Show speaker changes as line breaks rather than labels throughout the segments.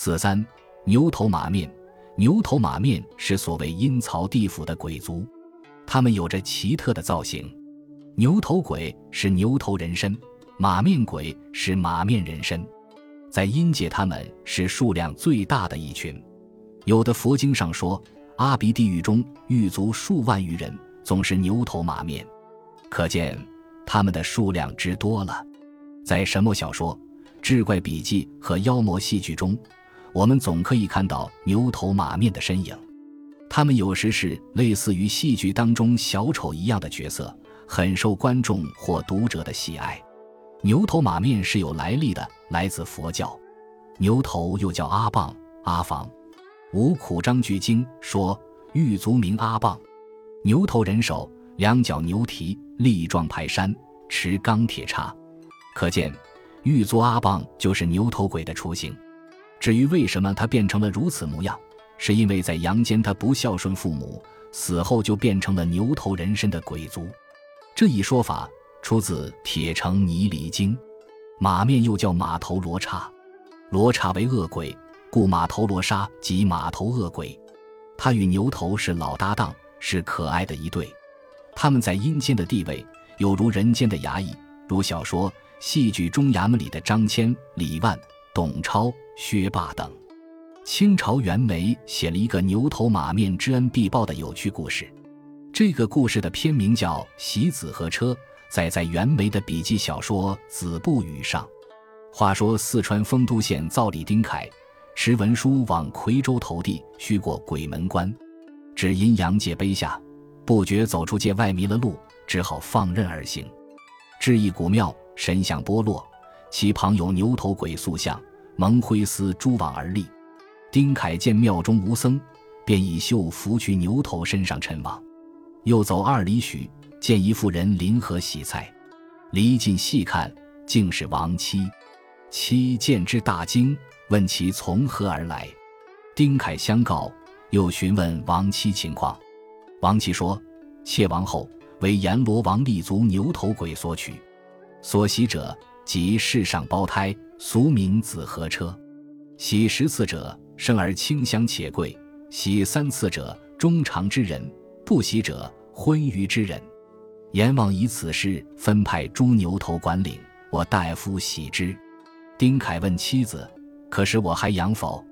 四三牛头马面，牛头马面是所谓阴曹地府的鬼族，他们有着奇特的造型。牛头鬼是牛头人身，马面鬼是马面人身。在阴界，他们是数量最大的一群。有的佛经上说，阿鼻地狱中狱卒数万余人，总是牛头马面，可见他们的数量之多了。在神魔小说、志怪笔记和妖魔戏剧中，我们总可以看到牛头马面的身影。他们有时是类似于戏剧当中小丑一样的角色，很受观众或读者的喜爱。牛头马面是有来历的，来自佛教。牛头又叫阿棒、阿房。五苦章句经说，狱卒名阿棒，牛头人手，两脚牛蹄，力壮排山，持钢铁叉。可见，狱卒阿棒就是牛头鬼的雏形。至于为什么他变成了如此模样，是因为在阳间他不孝顺父母，死后就变成了牛头人身的鬼族。这一说法出自《铁城泥离经》。马面又叫马头罗刹，罗刹为恶鬼，故马头罗刹即马头恶鬼。他与牛头是老搭档，是可爱的一对。他们在阴间的地位有如人间的衙役，如小说。戏剧中衙门里的张骞、李万、董超、薛霸等，清朝袁枚写了一个牛头马面知恩必报的有趣故事。这个故事的片名叫《席子和车》，载在袁枚的笔记小说《子不语》上。话说四川丰都县造里丁凯持文书往夔州投递，须过鬼门关，只因阳界碑下，不觉走出界外迷了路，只好放任而行，至一古庙。神像剥落，其旁有牛头鬼塑像，蒙灰丝蛛网而立。丁凯见庙中无僧，便以袖拂去牛头身上尘网。又走二里许，见一妇人临河洗菜，离近细看，竟是亡妻。妻见之大惊，问其从何而来。丁凯相告，又询问亡妻情况。亡妻说：妾亡后，为阎罗王立足牛头鬼所取。所袭者即世上胞胎，俗名子和车。喜十次者，生而清香且贵；喜三次者，中长之人；不喜者，昏愚之人。阎王以此事分派诸牛头管领，我大夫喜之。丁凯问妻子：“可是我还养否？”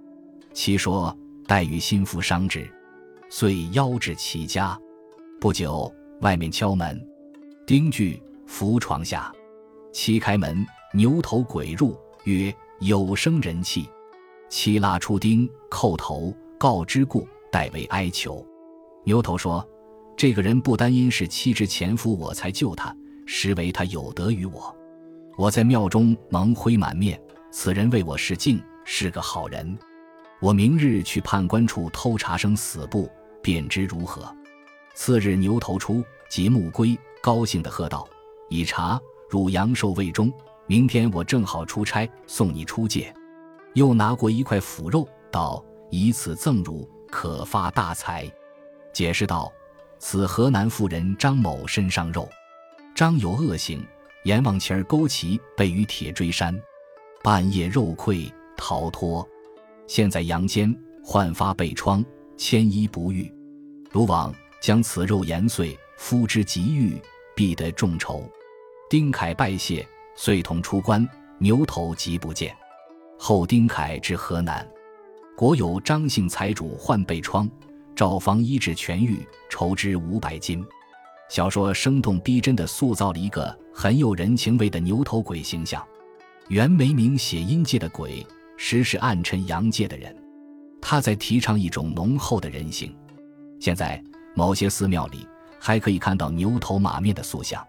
妻说：“待与心腹商之。”遂邀至其家。不久，外面敲门，丁惧，伏床下。七开门，牛头鬼入，曰：“有生人气。”七拉出钉，叩头，告之故，代为哀求。牛头说：“这个人不单因是妻之前夫，我才救他，实为他有德于我。我在庙中蒙灰满面，此人为我示敬，是个好人。我明日去判官处偷查生死簿，便知如何。”次日，牛头出，即木归，高兴地喝道：“以茶。”汝阳寿未终，明天我正好出差，送你出界。又拿过一块腐肉，道：“以此赠汝，可发大财。”解释道：“此河南妇人张某身上肉，张有恶行，阎王前儿勾旗，被于铁锥山，半夜肉溃，逃脱。现在阳间，焕发被疮，千医不愈。如往将此肉研碎，敷之即愈，必得众筹。”丁凯拜谢，遂同出关。牛头即不见。后丁凯至河南，国有张姓财主患背疮，赵方医治痊愈，筹之五百金。小说生动逼真地塑造了一个很有人情味的牛头鬼形象。袁枚明写阴界的鬼，实是暗沉阳界的人，他在提倡一种浓厚的人性。现在某些寺庙里还可以看到牛头马面的塑像。